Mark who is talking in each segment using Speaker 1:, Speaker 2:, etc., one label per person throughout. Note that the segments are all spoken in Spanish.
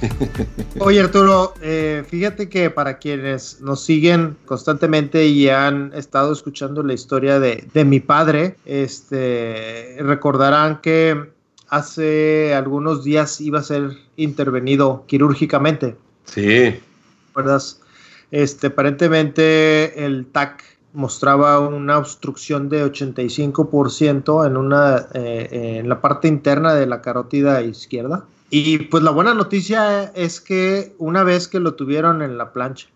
Speaker 1: Oye Arturo, eh, fíjate que para quienes nos siguen constantemente y han estado escuchando la historia de, mi padre, este, recordarán que hace algunos días iba a ser intervenido quirúrgicamente.
Speaker 2: Sí.
Speaker 1: ¿Verdad? Este, aparentemente el TAC mostraba una obstrucción de 85% en, una, eh, en la parte interna de la carótida izquierda. Y pues la buena noticia es que una vez que lo tuvieron en la plancha,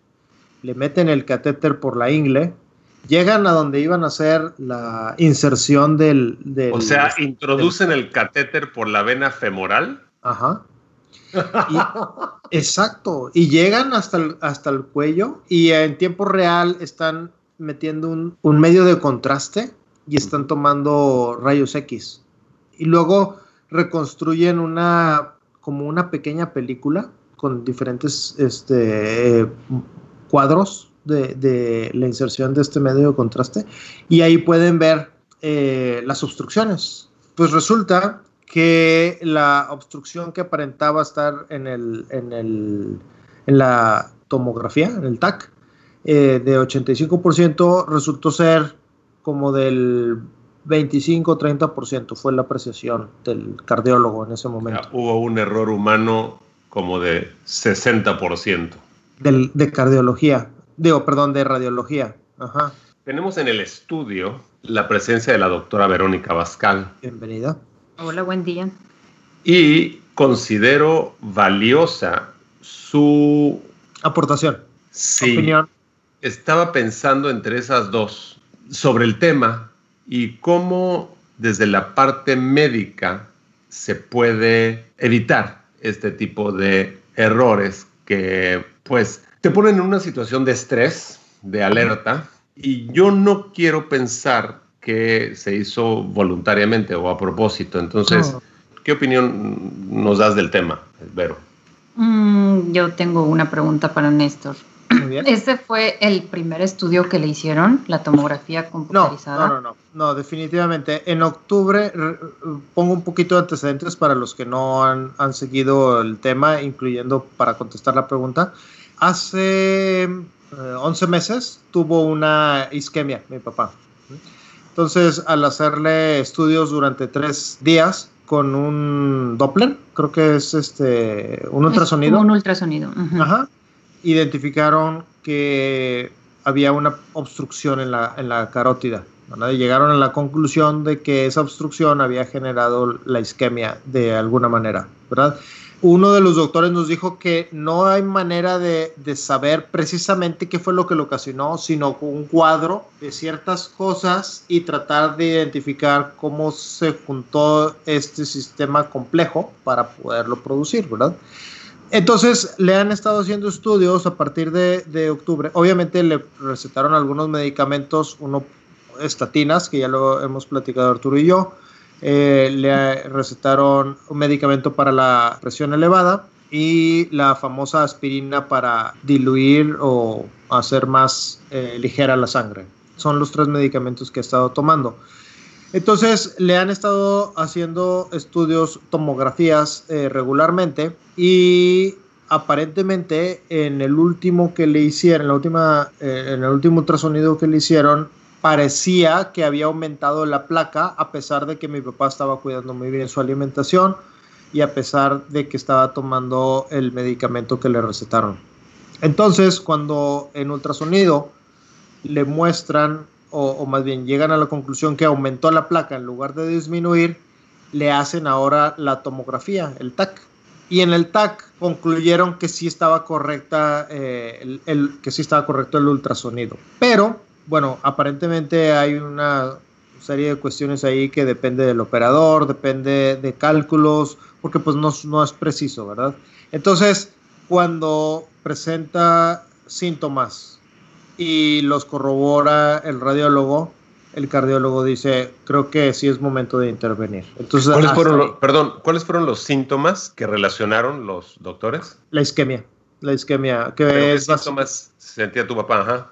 Speaker 1: le meten el catéter por la ingle, llegan a donde iban a hacer la inserción del...
Speaker 2: o sea, introducen el catéter por la vena femoral.
Speaker 1: Ajá. exacto. Y llegan hasta el, hasta el cuello y en tiempo real están metiendo un, un medio de contraste y están tomando rayos X. Y luego reconstruyen una como una pequeña película con diferentes este, cuadros de, la inserción de este medio de contraste y ahí pueden ver eh, las obstrucciones. Pues resulta que la obstrucción que aparentaba estar en, el, en, el, en la tomografía, en el TAC, eh, de 85% resultó ser como del 25-30% fue la apreciación del cardiólogo en ese momento.
Speaker 2: hubo un error humano como de 60%.
Speaker 1: Del, de cardiología, digo, perdón, de radiología. Ajá.
Speaker 2: Tenemos en el estudio la presencia de la doctora Verónica Bascal.
Speaker 1: Bienvenida.
Speaker 3: Hola, buen día.
Speaker 2: Y considero valiosa su
Speaker 1: aportación.
Speaker 2: Sí. Opinión. Estaba pensando entre esas dos sobre el tema y cómo desde la parte médica se puede evitar este tipo de errores que pues te ponen en una situación de estrés, de alerta, y yo no quiero pensar que se hizo voluntariamente o a propósito. Entonces, ¿qué opinión nos das del tema, Vero?
Speaker 3: Mm, yo tengo una pregunta para Néstor. ¿Ese fue el primer estudio que le hicieron, la tomografía computarizada?
Speaker 1: No, no, no, no, definitivamente. En octubre, pongo un poquito de antecedentes para los que no han, seguido el tema, incluyendo para contestar la pregunta. Hace 11 eh, meses tuvo una isquemia, mi papá. Entonces, al hacerle estudios durante tres días con un Doppler, creo que es este un ultrasonido.
Speaker 3: un ultrasonido.
Speaker 1: Ajá identificaron que había una obstrucción en la, en la carótida. llegaron a la conclusión de que esa obstrucción había generado la isquemia de alguna manera, ¿verdad? Uno de los doctores nos dijo que no hay manera de, de saber precisamente qué fue lo que lo ocasionó, sino un cuadro de ciertas cosas y tratar de identificar cómo se juntó este sistema complejo para poderlo producir, ¿verdad? Entonces le han estado haciendo estudios a partir de, octubre. Obviamente le recetaron algunos medicamentos, uno estatinas, que ya lo hemos platicado Arturo y yo. Eh, le recetaron un medicamento para la presión elevada y la famosa aspirina para diluir o hacer más eh, ligera la sangre. Son los tres medicamentos que ha estado tomando. Entonces le han estado haciendo estudios, tomografías eh, regularmente y aparentemente en el último que le hicieron, la última, eh, en el último ultrasonido que le hicieron, parecía que había aumentado la placa a pesar de que mi papá estaba cuidando muy bien su alimentación y a pesar de que estaba tomando el medicamento que le recetaron. Entonces, cuando en ultrasonido le muestran o, más bien llegan a la conclusión que aumentó la placa en lugar de disminuir, le hacen ahora la tomografía, el TAC. Y en el TAC concluyeron que sí estaba correcta, eh, el, que sí estaba correcto el ultrasonido. Pero, bueno, aparentemente hay una serie de cuestiones ahí que depende del operador, depende de cálculos, porque pues no, no es preciso, ¿verdad? Entonces, cuando presenta síntomas y los corrobora el radiólogo, el cardiólogo dice, creo que sí es momento de intervenir. Entonces,
Speaker 2: ¿Cuáles fueron, los, perdón, ¿cuáles fueron los síntomas que relacionaron los doctores?
Speaker 1: La isquemia. La isquemia.
Speaker 2: Que ¿Qué síntomas sentía tu papá? Ajá.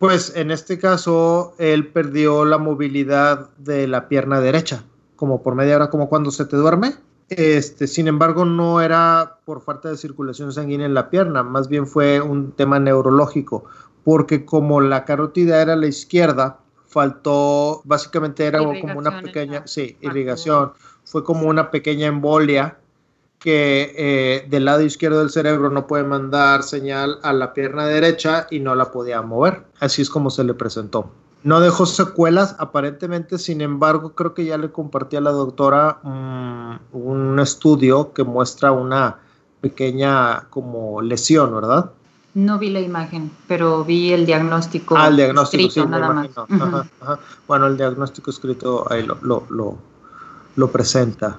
Speaker 1: Pues en este caso, él perdió la movilidad de la pierna derecha, como por media hora, como cuando se te duerme. Este, sin embargo, no era por falta de circulación sanguínea en la pierna, más bien fue un tema neurológico, porque como la carótida era a la izquierda, faltó, básicamente era como una pequeña, sí, irrigación, fue como una pequeña embolia que eh, del lado izquierdo del cerebro no puede mandar señal a la pierna derecha y no la podía mover. Así es como se le presentó. No dejó secuelas, aparentemente, sin embargo, creo que ya le compartí a la doctora un estudio que muestra una pequeña como lesión, ¿verdad?
Speaker 3: No vi la imagen, pero vi el diagnóstico.
Speaker 1: Ah, el diagnóstico, escrito, nada más. Bueno, el diagnóstico escrito ahí lo, lo, lo, presenta.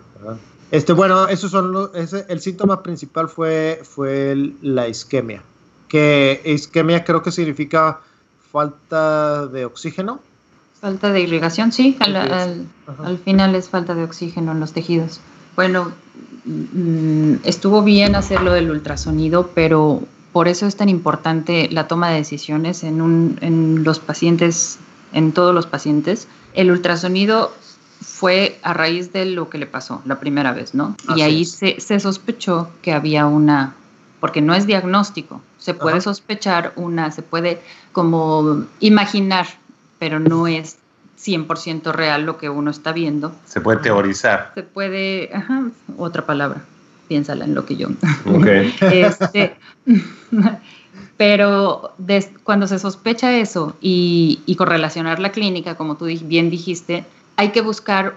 Speaker 1: Este, bueno, esos son ese, el síntoma principal fue, fue la isquemia. Que isquemia creo que significa falta de oxígeno.
Speaker 3: Falta de irrigación, sí. Al, final es falta de oxígeno en los tejidos. Bueno, mm, estuvo bien hacerlo del ultrasonido, pero por eso es tan importante la toma de decisiones en, un, en los pacientes, en todos los pacientes. El ultrasonido fue a raíz de lo que le pasó la primera vez, ¿no? y ahí se, se, sospechó que había una, porque no es diagnóstico, se puede sospechar una, se puede como imaginar, pero no es 100% real lo que uno está viendo.
Speaker 2: Se puede teorizar.
Speaker 3: Se puede, ajá, otra palabra piénsala en lo que yo. Okay. este, pero cuando se sospecha eso y, y, correlacionar la clínica, como tú bien dijiste, hay que buscar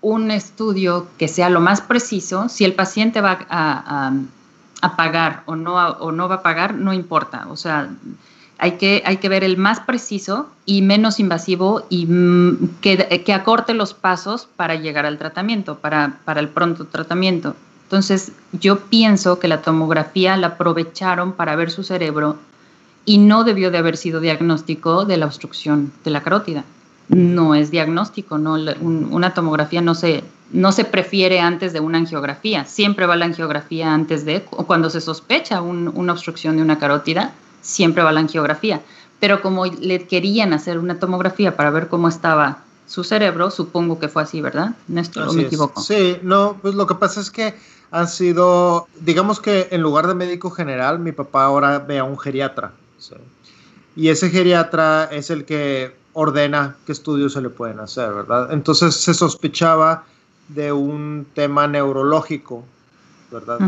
Speaker 3: un estudio que sea lo más preciso. Si el paciente va a, a, pagar o no, o no va a pagar, no importa. O sea, hay que, hay que ver el más preciso y menos invasivo y mm, que, que, acorte los pasos para llegar al tratamiento, para, para el pronto tratamiento. Entonces, yo pienso que la tomografía la aprovecharon para ver su cerebro y no debió de haber sido diagnóstico de la obstrucción de la carótida. No es diagnóstico, no, una tomografía no se, no se prefiere antes de una angiografía. Siempre va la angiografía antes de, o cuando se sospecha una obstrucción de una carótida, siempre va la angiografía. Pero como le querían hacer una tomografía para ver cómo estaba su cerebro, supongo que fue así, ¿verdad? Néstor, ¿o me equivoco?
Speaker 1: Sí, no, pues lo que pasa es que han sido, digamos que en lugar de médico general, mi papá ahora ve a un geriatra. Y ese geriatra es el que ordena qué estudios se le pueden hacer, ¿verdad? Entonces se sospechaba de un tema neurológico, ¿verdad?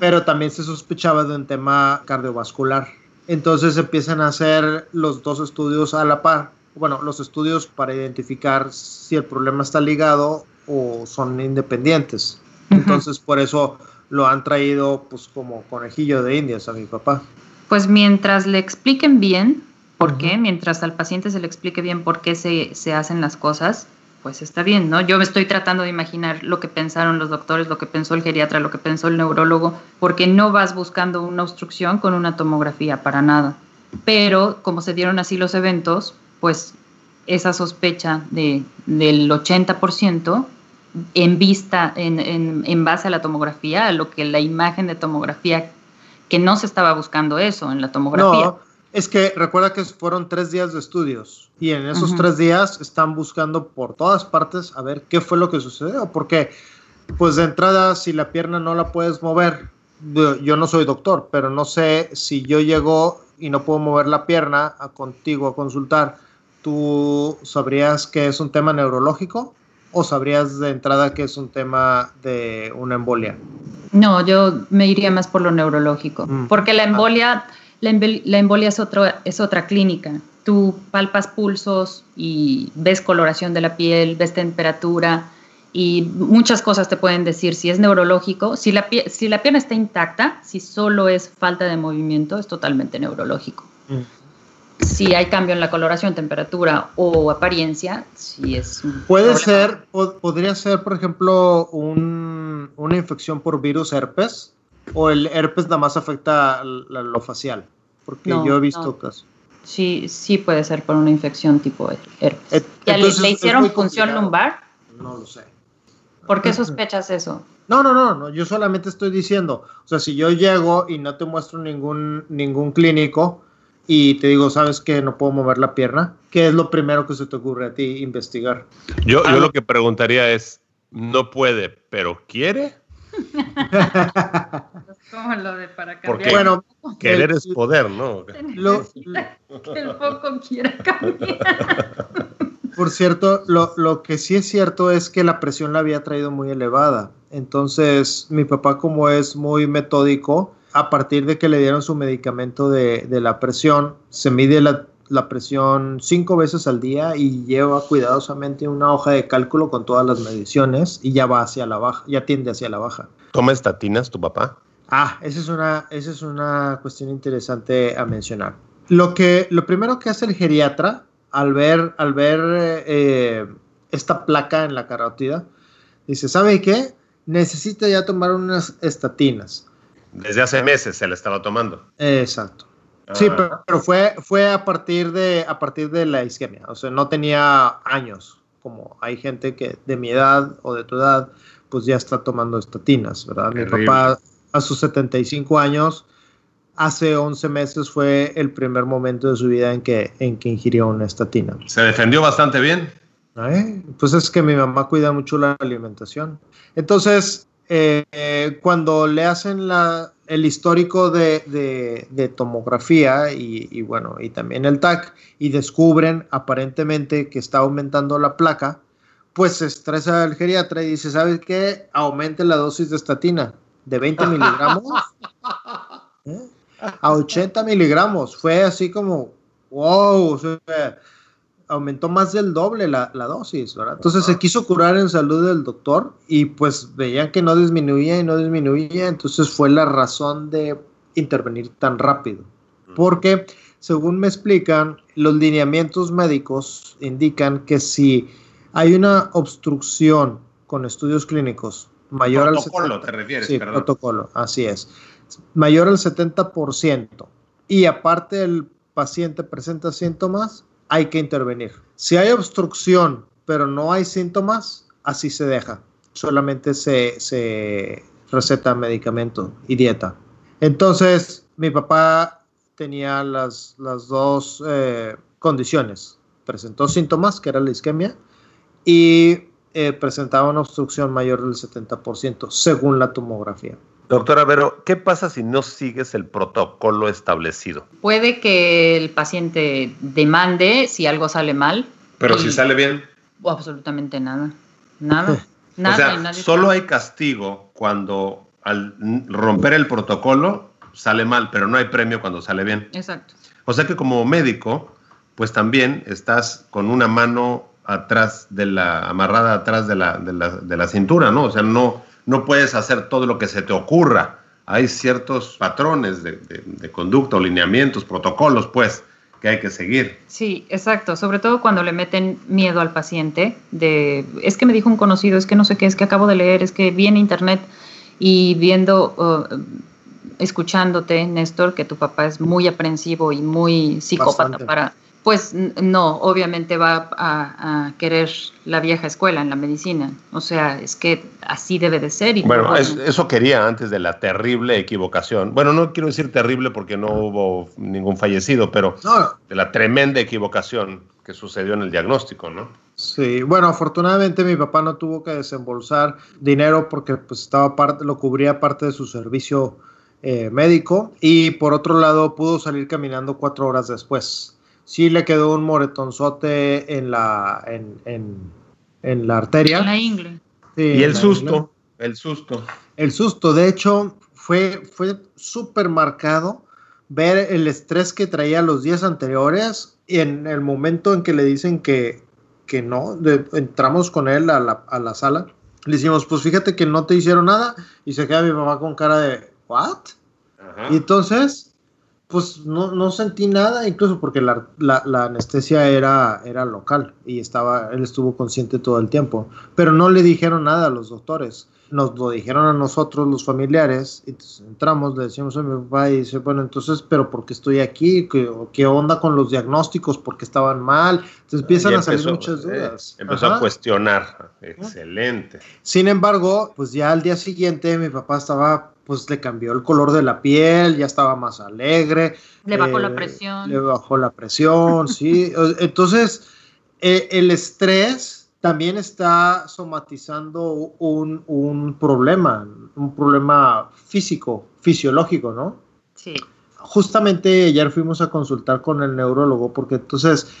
Speaker 1: Pero también se sospechaba de un tema cardiovascular. Entonces empiezan a hacer los dos estudios a la par. Bueno, los estudios para identificar si el problema está ligado o son independientes. Entonces, por eso lo han traído pues como conejillo de indias a mi papá.
Speaker 3: Pues mientras le expliquen bien por qué, mientras al paciente se le explique bien por qué se, se, hacen las cosas, pues está bien, ¿no? Yo me estoy tratando de imaginar lo que pensaron los doctores, lo que pensó el geriatra, lo que pensó el neurólogo, porque no vas buscando una obstrucción con una tomografía para nada. Pero como se dieron así los eventos, pues esa sospecha de, del 80% en vista, en, en, base a la tomografía, a lo que la imagen de tomografía, que no se estaba buscando eso en la tomografía. No,
Speaker 1: es que recuerda que fueron tres días de estudios y en esos tres días están buscando por todas partes a ver qué fue lo que sucedió, porque pues de entrada si la pierna no la puedes mover, yo no soy doctor, pero no sé si yo llego y no puedo mover la pierna a contigo a consultar, ¿tú sabrías que es un tema neurológico? o sabrías de entrada que es un tema de una embolia?
Speaker 3: No, yo me iría más por lo neurológico, mm. porque la embolia, la, embolia es, otro, es otra clínica. Tú palpas pulsos y ves coloración de la piel, ves temperatura y muchas cosas te pueden decir si es neurológico. Si la, si la pierna está intacta, si solo es falta de movimiento, es totalmente neurológico. Mm. Si hay cambio en la coloración, temperatura o apariencia, si es un
Speaker 1: Puede ser, podría ser, por ejemplo, una infección por virus herpes o el herpes nada más afecta lo facial, porque yo he visto casos.
Speaker 3: Sí, sí puede ser por una infección tipo herpes. ¿Ya le, hicieron función lumbar?
Speaker 1: No lo sé.
Speaker 3: ¿Por qué sospechas eso?
Speaker 1: No, no, no, no, yo solamente estoy diciendo, o sea, si yo llego y no te muestro ningún, ningún clínico, y te digo, ¿sabes que no puedo mover la pierna? ¿Qué es lo primero que se te ocurre a ti investigar?
Speaker 2: Yo, yo lo que preguntaría es, no puede, pero quiere.
Speaker 3: como lo de para cambiar.
Speaker 2: Porque bueno, querer es poder, ¿no?
Speaker 3: Lo, que el foco quiera cambiar.
Speaker 1: Por cierto, lo, lo, que sí es cierto es que la presión la había traído muy elevada. Entonces, mi papá, como es muy metódico, a partir de que le dieron su medicamento de, la presión, se mide la, presión cinco veces al día y lleva cuidadosamente una hoja de cálculo con todas las mediciones y ya va hacia la baja, ya tiende hacia la baja.
Speaker 2: ¿Toma estatinas tu papá?
Speaker 1: Ah, esa es una, esa es una cuestión interesante a mencionar. Lo, que, lo primero que hace el geriatra al ver, al ver eh, esta placa en la carótida, dice, ¿sabe qué? Necesita ya tomar unas estatinas.
Speaker 2: Desde hace meses se la estaba tomando.
Speaker 1: Exacto. Sí, ah. pero, fue, fue a, partir de, a partir de la isquemia. O sea, no tenía años. Como hay gente que de mi edad o de tu edad, pues ya está tomando estatinas, ¿verdad? Mi papá a sus 75 años, hace 11 meses fue el primer momento de su vida en que, en que ingirió una estatina.
Speaker 2: ¿Se defendió bastante bien?
Speaker 1: Pues es que mi mamá cuida mucho la alimentación. Entonces, eh, cuando le hacen la, el histórico de, tomografía y, bueno, y también el TAC, y descubren aparentemente que está aumentando la placa, pues se estresa el geriatra y dice, ¿sabes qué? Aumente la dosis de estatina de 20 miligramos ¿eh? a 80 miligramos. Fue así como, wow, o sea, aumentó más del doble la, dosis, ¿verdad? Entonces se quiso curar en salud del doctor y pues veían que no disminuía y no disminuía, entonces fue la razón de intervenir tan rápido. Porque, según me explican, los lineamientos médicos indican que si hay una obstrucción con estudios clínicos mayor
Speaker 2: al... Protocolo, te refieres,
Speaker 1: sí, protocolo, así es. Mayor al 70% y aparte el paciente presenta síntomas, hay que intervenir. Si hay obstrucción, pero no hay síntomas, así se deja. Solamente se, receta medicamento y dieta. Entonces, mi papá tenía las, las dos eh, condiciones. Presentó síntomas, que era la isquemia, y eh, presentaba una obstrucción mayor del 70%, según la tomografía.
Speaker 2: Doctora Vero, ¿qué pasa si no sigues el protocolo establecido?
Speaker 3: Puede que el paciente demande si algo sale mal.
Speaker 2: Pero si sale bien.
Speaker 3: absolutamente nada. Nada. nada
Speaker 2: o sea, solo hay castigo cuando al romper el protocolo sale mal, pero no hay premio cuando sale bien.
Speaker 3: Exacto.
Speaker 2: O sea que como médico, pues también estás con una mano atrás de la, amarrada atrás de la, de la, de la cintura, ¿no? O sea, no, no puedes hacer todo lo que se te ocurra. Hay ciertos patrones de, conducta o lineamientos, protocolos, pues, que hay que seguir.
Speaker 3: Sí, exacto. Sobre todo cuando le meten miedo al paciente de, es que me dijo un conocido, es que no sé qué, es que acabo de leer, es que vi en internet y viendo, uh, escuchándote, Néstor, que tu papá es muy aprensivo y muy psicópata para pues no, obviamente va a, querer la vieja escuela en la medicina. O sea, es que así debe de ser. Y
Speaker 2: bueno, eso quería antes de la terrible equivocación. Bueno, no quiero decir terrible porque no hubo ningún fallecido, pero de la tremenda equivocación que sucedió en el diagnóstico, ¿no?
Speaker 1: Sí, bueno, afortunadamente mi papá no tuvo que desembolsar dinero porque pues estaba parte, lo cubría parte de su servicio eh, médico y por otro lado pudo salir caminando cuatro horas después sí le quedó un moretonzote en la, en, la arteria.
Speaker 3: En la ingle.
Speaker 2: y el susto, el susto.
Speaker 1: El susto, de hecho, fue, fue súper marcado ver el estrés que traía los días anteriores y en el momento en que le dicen que, que no, entramos con él a la, a la, sala, le decimos, pues fíjate que no te hicieron nada y se queda mi mamá con cara de, ¿what? Y entonces Pues no, no sentí nada, incluso porque la, la, anestesia era, era local y estaba, él estuvo consciente todo el tiempo, pero no le dijeron nada a los doctores nos lo dijeron a nosotros los familiares, y entramos, le decíamos a mi papá y dice, bueno, entonces, pero ¿por qué estoy aquí? ¿Qué, onda con los diagnósticos? ¿Por qué estaban mal? Entonces empiezan a salir muchas eh, dudas.
Speaker 2: empezó a cuestionar, excelente.
Speaker 1: Sin embargo, pues ya al día siguiente mi papá estaba, pues le cambió el color de la piel, ya estaba más alegre.
Speaker 3: Le bajó la eh, presión.
Speaker 1: Le bajó la presión, sí. Entonces, eh, el estrés también está somatizando un, problema, un problema físico, fisiológico, ¿no?
Speaker 3: Sí.
Speaker 1: Justamente ayer fuimos a consultar con el neurólogo porque entonces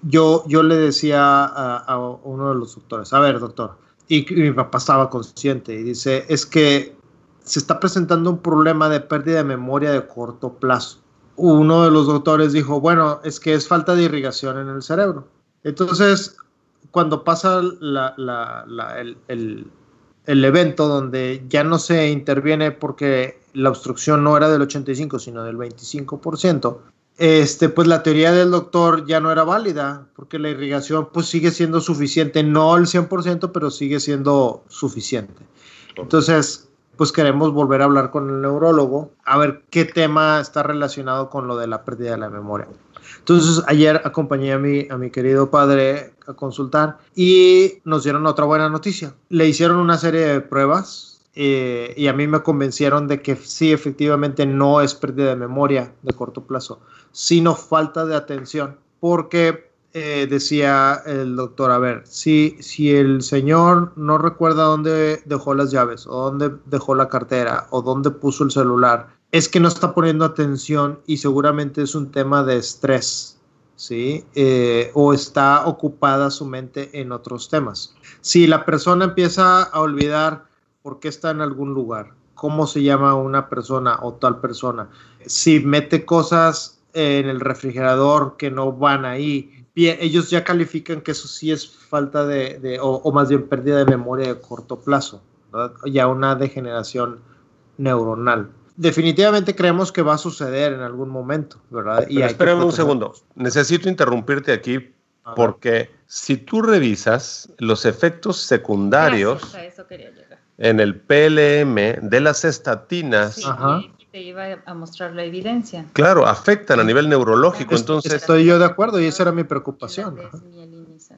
Speaker 1: yo, yo le decía a, uno de los doctores, a ver, doctor, y, mi papá estaba consciente y dice, es que se está presentando un problema de pérdida de memoria de corto plazo. Uno de los doctores dijo, bueno, es que es falta de irrigación en el cerebro. Entonces, cuando pasa el, evento donde ya no se interviene porque la obstrucción no era del 85, sino del 25%, este, pues la teoría del doctor ya no era válida, porque la irrigación pues sigue siendo suficiente, no el 100%, pero sigue siendo suficiente. Entonces, pues queremos volver a hablar con el neurólogo, a ver qué tema está relacionado con lo de la pérdida de la memoria. Entonces, ayer acompañé a mi, a mi querido padre a consultar y nos dieron otra buena noticia. Le hicieron una serie de pruebas eh, y a mí me convencieron de que sí, efectivamente no es pérdida de memoria de corto plazo, sino falta de atención, porque eh, decía el doctor, a ver, si, si el señor no recuerda dónde dejó las llaves, o dónde dejó la cartera, o dónde puso el celular, es que no está poniendo atención y seguramente es un tema de estrés, ¿sí? Eh, o está ocupada su mente en otros temas. Si la persona empieza a olvidar por qué está en algún lugar, cómo se llama una persona o tal persona, si mete cosas en el refrigerador que no van ahí, bien, ellos ya califican que eso sí es falta de, o, más bien pérdida de memoria de corto plazo, ya una degeneración neuronal. Definitivamente creemos que va a suceder en algún momento, ¿verdad?
Speaker 2: y espérame un segundo. Necesito interrumpirte aquí porque si tú revisas los efectos secundarios en el PLM de las estatinas,
Speaker 3: te iba a mostrar la evidencia.
Speaker 2: Claro, afectan a nivel neurológico, entonces...
Speaker 1: Estoy yo de acuerdo y esa era mi preocupación.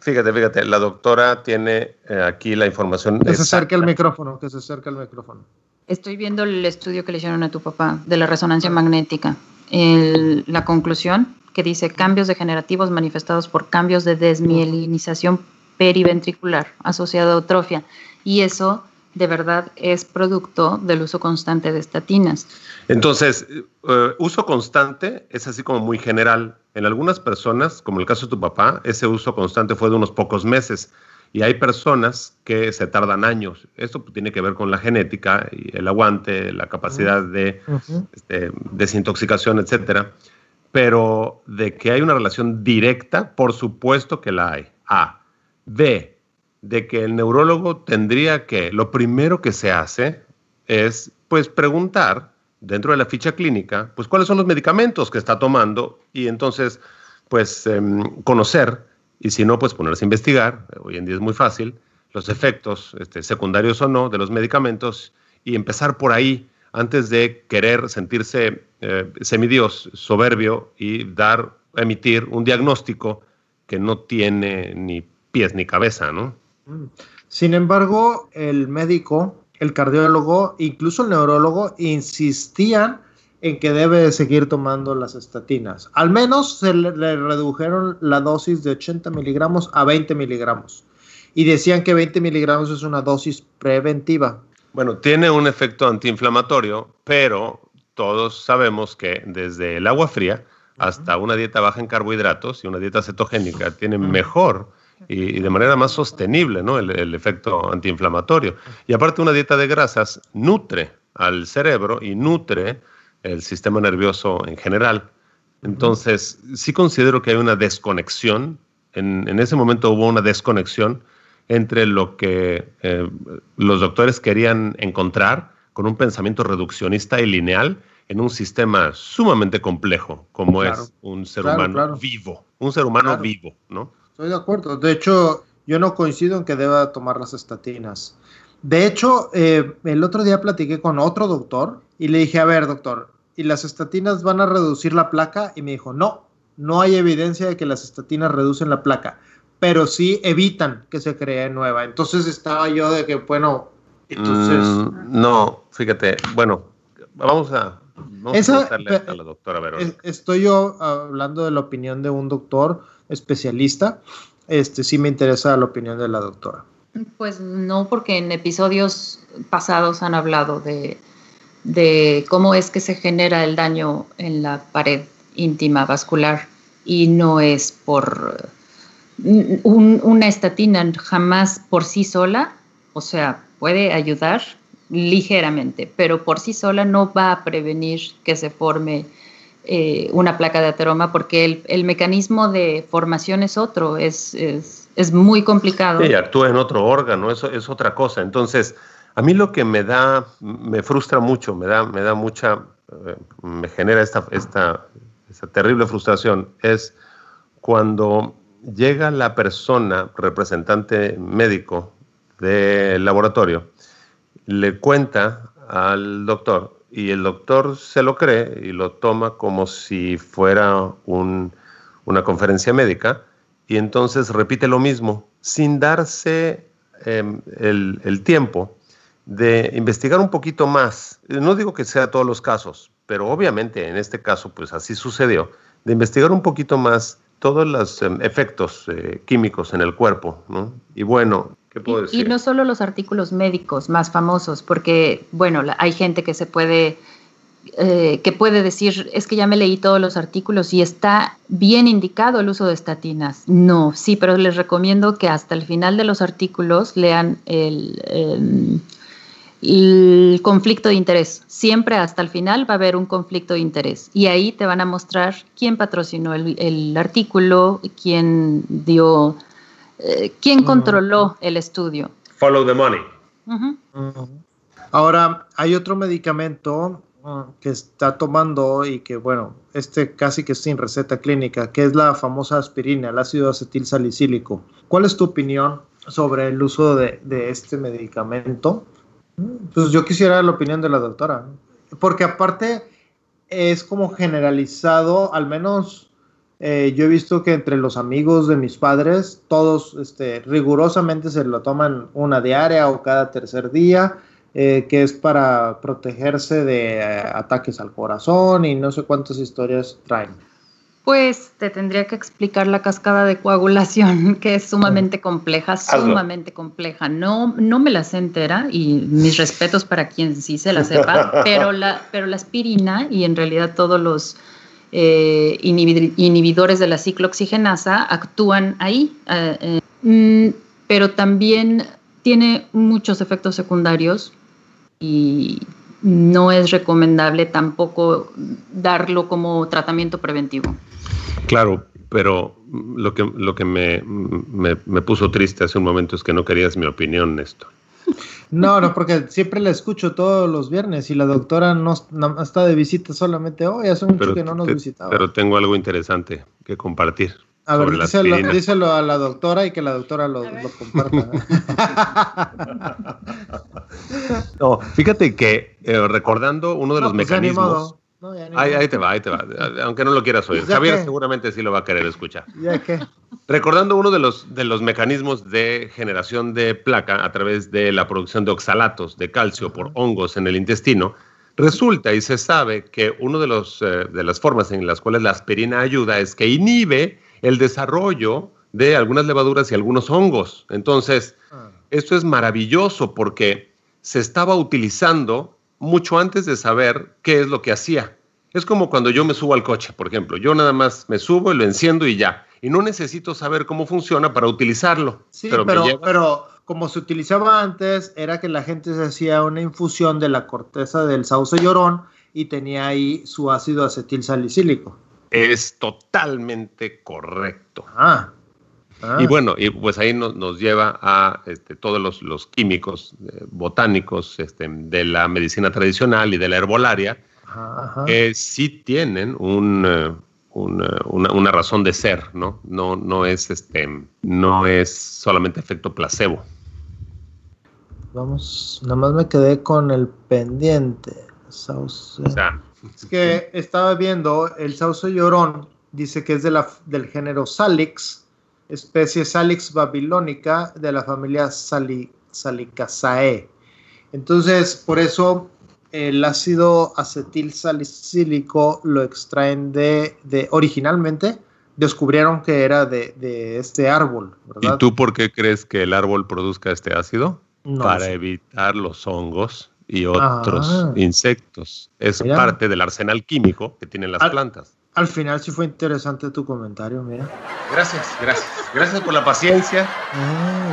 Speaker 2: Fíjate, fíjate, la doctora tiene eh, aquí la información.
Speaker 1: Que se acerque el micrófono, que se acerque el micrófono.
Speaker 3: Estoy viendo el estudio que le hicieron a tu papá de la resonancia magnética. la conclusión que dice cambios degenerativos manifestados por cambios de desmielinización periventricular asociado a atrofia. Y eso de verdad es producto del uso constante de estatinas.
Speaker 2: Entonces, eh, uso constante es así como muy general. En algunas personas, como el caso de tu papá, ese uso constante fue de unos pocos meses. Y hay personas que se tardan años. Esto tiene que ver con la genética y el aguante, la capacidad de este, desintoxicación, etcétera. Pero de que hay una relación directa, por supuesto que la hay. A. B. De que el neurólogo tendría que, lo primero que se hace es, pues, preguntar dentro de la ficha clínica, pues, cuáles son los medicamentos que está tomando y entonces, pues, em, conocer y si no, pues ponerse a investigar, hoy en día es muy fácil, los efectos este, secundarios o no de los medicamentos y empezar por ahí antes de querer sentirse eh, semidios, soberbio y dar, emitir un diagnóstico que no tiene ni pies ni cabeza, ¿no?
Speaker 1: Sin embargo, el médico, el cardiólogo, incluso el neurólogo insistían en que debe seguir tomando las estatinas. Al menos se le, redujeron la dosis de 80 miligramos a 20 miligramos. Y decían que 20 miligramos es una dosis preventiva.
Speaker 2: Bueno, tiene un efecto antiinflamatorio, pero todos sabemos que desde el agua fría hasta una dieta baja en carbohidratos y una dieta cetogénica tiene mejor y, de manera más sostenible ¿no? el, el efecto antiinflamatorio. Y aparte una dieta de grasas nutre al cerebro y nutre el sistema nervioso en general. Entonces, sí considero que hay una desconexión, en, ese momento hubo una desconexión entre lo que eh, los doctores querían encontrar con un pensamiento reduccionista y lineal en un sistema sumamente complejo como es un ser humano vivo, un ser humano vivo, ¿no?
Speaker 1: Estoy de acuerdo. De hecho, yo no coincido en que deba tomar las estatinas. De hecho, eh, el otro día platiqué con otro doctor y le dije, a ver, doctor, ¿y las estatinas van a reducir la placa? Y me dijo, no, no hay evidencia de que las estatinas reducen la placa, pero sí evitan que se cree nueva. Entonces estaba yo de que, bueno, entonces...
Speaker 2: Mm, no, fíjate, bueno, vamos a... Vamos a, a la doctora Verónica.
Speaker 1: Estoy yo hablando de la opinión de un doctor especialista. Este sí me interesa la opinión de la doctora.
Speaker 3: Pues no, porque en episodios pasados han hablado de, de cómo es que se genera el daño en la pared íntima vascular y no es por una estatina jamás por sí sola, o sea, puede ayudar ligeramente, pero por sí sola no va a prevenir que se forme eh, una placa de ateroma porque el, mecanismo de formación es otro, es, es, muy complicado.
Speaker 2: Sí, actúa en otro órgano, eso es otra cosa. Entonces, a mí lo que me da, me frustra mucho, me da, me da mucha, eh, me genera esta, esta, esta terrible frustración, es cuando llega la persona, representante médico del laboratorio, le cuenta al doctor y el doctor se lo cree y lo toma como si fuera una conferencia médica y entonces repite lo mismo sin darse em, el, el tiempo de investigar un poquito más. No digo que sea todos los casos, pero obviamente en este caso pues así sucedió, de investigar un poquito más todos los em, efectos eh, químicos en el cuerpo, ¿no? Y bueno, ¿qué puedo decir?
Speaker 3: Y no solo los artículos médicos más famosos, porque, bueno, hay gente que se puede, eh, que puede decir, es que ya me leí todos los artículos y está bien indicado el uso de estatinas. No, sí, pero les recomiendo que hasta el final de los artículos lean el... Em, el conflicto de interés. Siempre hasta el final va a haber un conflicto de interés. Y ahí te van a mostrar quién patrocinó el, artículo, quién dio, eh, quién controló el estudio.
Speaker 2: Follow the money.
Speaker 1: Ahora, hay otro medicamento uh, que está tomando y que, bueno, este casi que sin receta clínica, que es la famosa aspirina, el ácido acetil salicílico. ¿Cuál es tu opinión sobre el uso de, de este medicamento? Pues yo quisiera la opinión de la doctora, porque aparte es como generalizado, al menos eh, yo he visto que entre los amigos de mis padres, todos este, rigurosamente se lo toman una diaria o cada tercer día, eh, que es para protegerse de eh, ataques al corazón y no sé cuántas historias traen.
Speaker 3: Pues te tendría que explicar la cascada de coagulación, que es sumamente compleja, sumamente compleja. No, no me la sé entera y mis respetos para quien sí se la sepa, pero la, pero la aspirina y en realidad todos los eh, inhibidores de la ciclooxigenasa actúan ahí, eh, mm, pero también tiene muchos efectos secundarios y no es recomendable tampoco darlo como tratamiento preventivo.
Speaker 2: Claro, pero lo que, lo que me, me, puso triste hace un momento es que no querías mi opinión, Néstor.
Speaker 1: No, no, porque siempre la escucho todos los viernes y la doctora no, está de visita solamente hoy, hace mucho que no nos visitaba.
Speaker 2: Pero tengo algo interesante que compartir.
Speaker 1: A ver, díselo, a la doctora y que la doctora lo, comparta.
Speaker 2: no, fíjate que eh, recordando uno de los pues, mecanismos ahí, te va, ahí te va. Aunque no lo quieras oír. Javier seguramente sí lo va a querer escuchar.
Speaker 1: ¿Ya qué?
Speaker 2: Recordando uno de los, de los mecanismos de generación de placa a través de la producción de oxalatos de calcio por hongos en el intestino, resulta y se sabe que una de, los, eh, de las formas en las cuales la aspirina ayuda es que inhibe el desarrollo de algunas levaduras y algunos hongos. Entonces, ah. esto es maravilloso porque se estaba utilizando mucho antes de saber qué es lo que hacía. Es como cuando yo me subo al coche, por ejemplo. Yo nada más me subo y lo enciendo y ya. Y no necesito saber cómo funciona para utilizarlo.
Speaker 1: Sí, pero, pero, como se utilizaba antes, era que la gente se hacía una infusión de la corteza del sauce llorón y tenía ahí su ácido acetil salicílico.
Speaker 2: Es totalmente correcto.
Speaker 1: Ah,
Speaker 2: Ah. Y bueno, y pues ahí nos, lleva a este, todos los, químicos eh, botánicos este, de la medicina tradicional y de la herbolaria que sí tienen un, eh, una, razón de ser, ¿no? No, no es este, no es solamente efecto placebo.
Speaker 1: Vamos, nada más me quedé con el pendiente. Sauce. es que estaba viendo el sauce llorón, dice que es de la, del género Salix, especie Salix babilónica de la familia Salicaceae. Entonces, por eso el ácido acetil salicílico lo extraen de, de originalmente descubrieron que era de, este árbol.
Speaker 2: ¿Y tú por qué crees que el árbol produzca este ácido? Para evitar los hongos y otros ah. insectos. Es parte del arsenal químico que tienen las plantas.
Speaker 1: Al final sí fue interesante tu comentario, mira.
Speaker 2: Gracias, gracias. Gracias por la paciencia.
Speaker 1: Ah,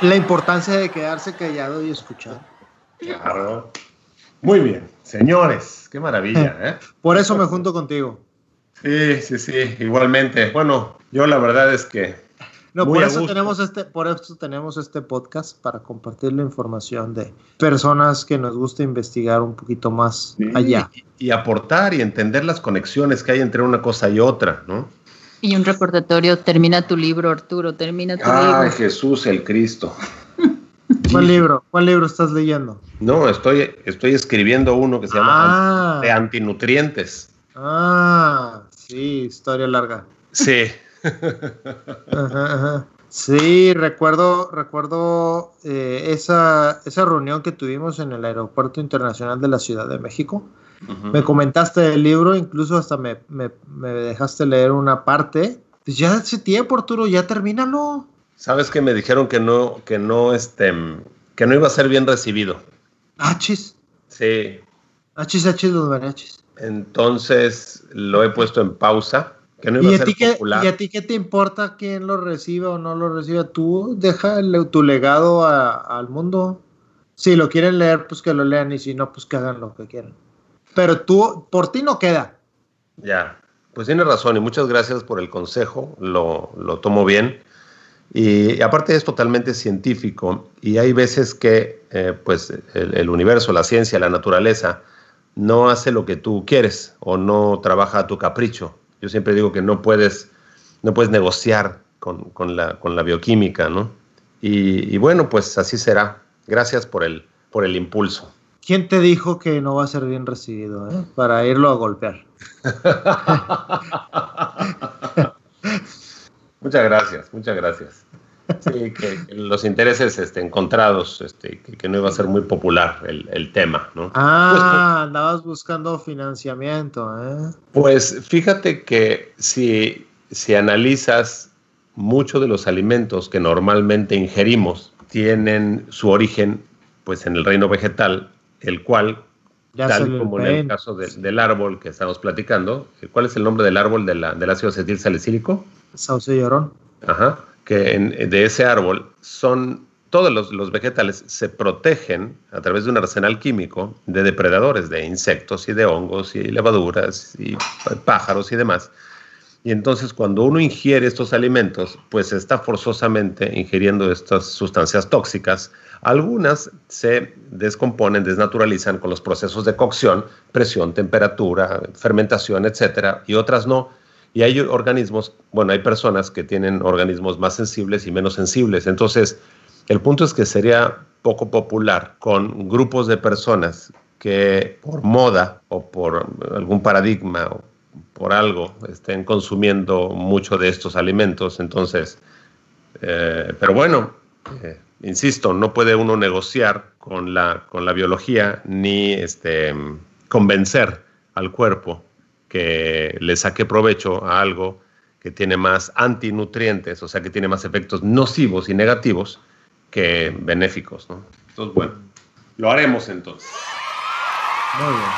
Speaker 1: la importancia de quedarse callado y escuchar.
Speaker 2: Claro. Muy bien, señores, qué maravilla, ¿eh?
Speaker 1: Por eso me junto contigo.
Speaker 2: Sí, sí, sí, igualmente. Bueno, yo la verdad es que
Speaker 1: no, por eso, tenemos este, por eso tenemos este podcast para compartir la información de personas que nos gusta investigar un poquito más allá.
Speaker 2: Y, aportar y entender las conexiones que hay entre una cosa y otra, ¿no?
Speaker 3: Y un recordatorio, termina tu libro, Arturo, termina tu libro.
Speaker 2: Ay, Jesús el Cristo.
Speaker 1: ¿Cuál libro? ¿Cuál libro estás leyendo?
Speaker 2: No, estoy, estoy escribiendo uno que se llama ah. De Antinutrientes.
Speaker 1: Ah, sí, historia larga.
Speaker 2: Sí.
Speaker 1: Sí, recuerdo, recuerdo eh, esa, esa reunión que tuvimos en el Aeropuerto Internacional de la Ciudad de México. Me comentaste el libro, incluso hasta me, me, dejaste leer una parte. Pues ya hace tiempo, Arturo, ya termínalo.
Speaker 2: Sabes que me dijeron que no, que no, este, que no iba a ser bien recibido.
Speaker 1: ¿Achis?
Speaker 2: Sí.
Speaker 1: Achis, achis los mariachis.
Speaker 2: Entonces lo he puesto en pausa
Speaker 1: ¿Y, a ti qué, ¿Y a ti qué te importa quién lo recibe o no lo recibe? Tú deja tu legado al mundo. Si lo quieren leer, pues que lo lean y si no, pues que hagan lo que quieran. Pero tú, por ti no queda.
Speaker 2: Ya, pues tienes razón y muchas gracias por el consejo, lo, tomo bien. Y, aparte es totalmente científico y hay veces que eh, pues el, universo, la ciencia, la naturaleza no hace lo que tú quieres o no trabaja a tu capricho. Yo siempre digo que no puedes, no puedes negociar con, la, con la, bioquímica, ¿no? Y, bueno, pues así será. Gracias por el, por el impulso.
Speaker 1: ¿Quién te dijo que no va a ser bien recibido eh? para irlo a golpear?
Speaker 2: muchas gracias, muchas gracias. Sí, que, los intereses este, encontrados, este, que, no iba a ser muy popular el, tema, ¿no?
Speaker 1: Ah, pues, andabas buscando financiamiento, ¿eh?
Speaker 2: Pues fíjate que si, si analizas muchos de los alimentos que normalmente ingerimos, tienen su origen pues en el reino vegetal, el cual, tal como en el caso del árbol que estamos platicando, ¿cuál es el nombre del árbol de la, del ácido acetil salicílico?
Speaker 1: Sauce llorón.
Speaker 2: Ajá que de ese árbol son todos los, vegetales se protegen a través de un arsenal químico de depredadores, de insectos y de hongos y levaduras y pájaros y demás. Y entonces cuando uno ingiere estos alimentos, pues está forzosamente ingiriendo estas sustancias tóxicas. Algunas se descomponen, desnaturalizan con los procesos de cocción, presión, temperatura, fermentación, etcétera, y otras no y hay organismos, bueno, hay personas que tienen organismos más sensibles y menos sensibles. Entonces, el punto es que sería poco popular con grupos de personas que por moda o por algún paradigma o por algo estén consumiendo mucho de estos alimentos. Entonces, eh, pero bueno, eh, insisto, no puede uno negociar con la, con la biología ni este, convencer al cuerpo que le saque provecho a algo que tiene más antinutrientes, o sea, que tiene más efectos nocivos y negativos que benéficos, ¿no? Entonces, bueno, lo haremos entonces.
Speaker 1: Muy bien.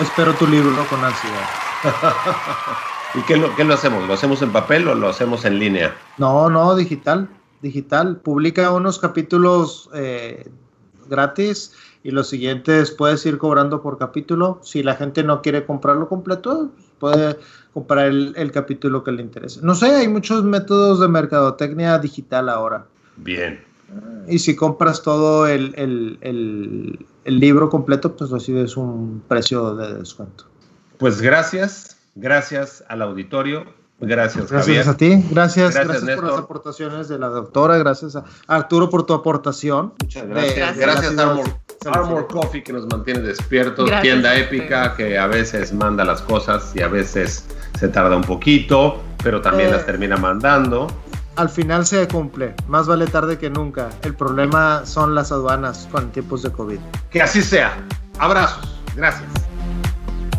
Speaker 1: Espero tu libro con ansiedad.
Speaker 2: ¿Y qué lo, qué lo hacemos? ¿Lo hacemos en papel o lo hacemos en línea?
Speaker 1: No, no, digital. Digital. Publica unos capítulos eh, gratis y los siguientes puedes ir cobrando por capítulo. Si la gente no quiere comprarlo completo, puede comprar el, capítulo que le interese. No sé, hay muchos métodos de mercadotecnia digital ahora.
Speaker 2: Bien.
Speaker 1: Y si compras todo el, el libro completo, pues recibes un precio de descuento.
Speaker 2: Pues gracias, gracias al auditorio. Gracias,
Speaker 1: gracias a ti, gracias, gracias, por las aportaciones de la doctora, gracias a Arturo por tu aportación.
Speaker 2: Muchas gracias. gracias, Armor, Armor Coffee que nos mantiene despiertos, tienda épica que a veces manda las cosas y a veces se tarda un poquito, pero también las eh. termina mandando
Speaker 1: al final se cumple. Más vale tarde que nunca. El problema son las aduanas con tiempos de COVID.
Speaker 2: Que así sea. Abrazos. Gracias.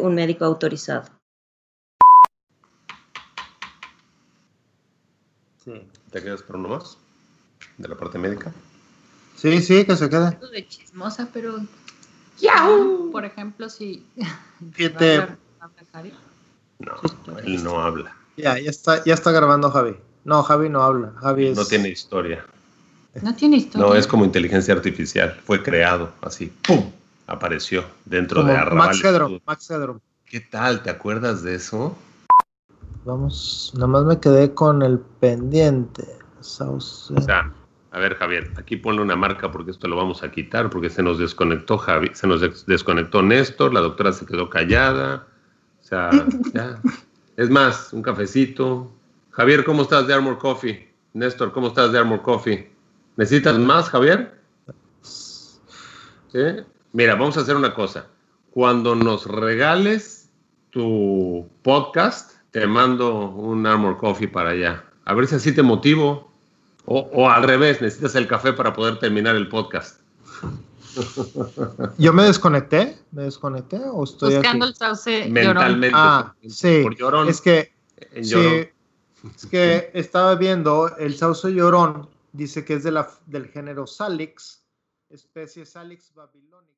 Speaker 4: un médico autorizado.
Speaker 2: ¿Te quedas por uno más? ¿De la parte médica?
Speaker 1: Sí, sí, que se quede.
Speaker 4: De chismosa, pero. Por ejemplo, si.
Speaker 2: No, él no habla.
Speaker 1: Ya, ya está, ya está grabando Javi. No, Javi no habla. Javi
Speaker 2: No tiene historia.
Speaker 4: No tiene historia.
Speaker 2: No, es como inteligencia artificial. Fue creado así. ¡Pum! Apareció dentro de Arrabal.
Speaker 1: Max Hedrom, Max Hedrom.
Speaker 2: ¿Qué tal? ¿Te acuerdas de eso?
Speaker 1: Vamos, nada más me quedé con el pendiente.
Speaker 2: O sea, a ver, Javier, aquí ponle una marca porque esto lo vamos a quitar porque se nos desconectó Javi, se nos desconectó Néstor, la doctora se quedó callada. O sea, ya. Es más, un cafecito. Javier, ¿cómo estás de Armor Coffee? Néstor, ¿cómo estás de Armor Coffee? ¿Necesitas más, Javier? ¿Sí? Mira, vamos a hacer una cosa. Cuando nos regales tu podcast, te mando un Armor Coffee para allá. A ver si así te motivo. O, al revés, necesitas el café para poder terminar el podcast.
Speaker 1: Yo me desconecté, me desconecté o estoy
Speaker 4: buscando el sauce
Speaker 2: mentalmente.
Speaker 1: Ah, sí. Es que sí, es que estaba viendo el sauce llorón, dice que es de la, del género Salix, especie Salix babilónica.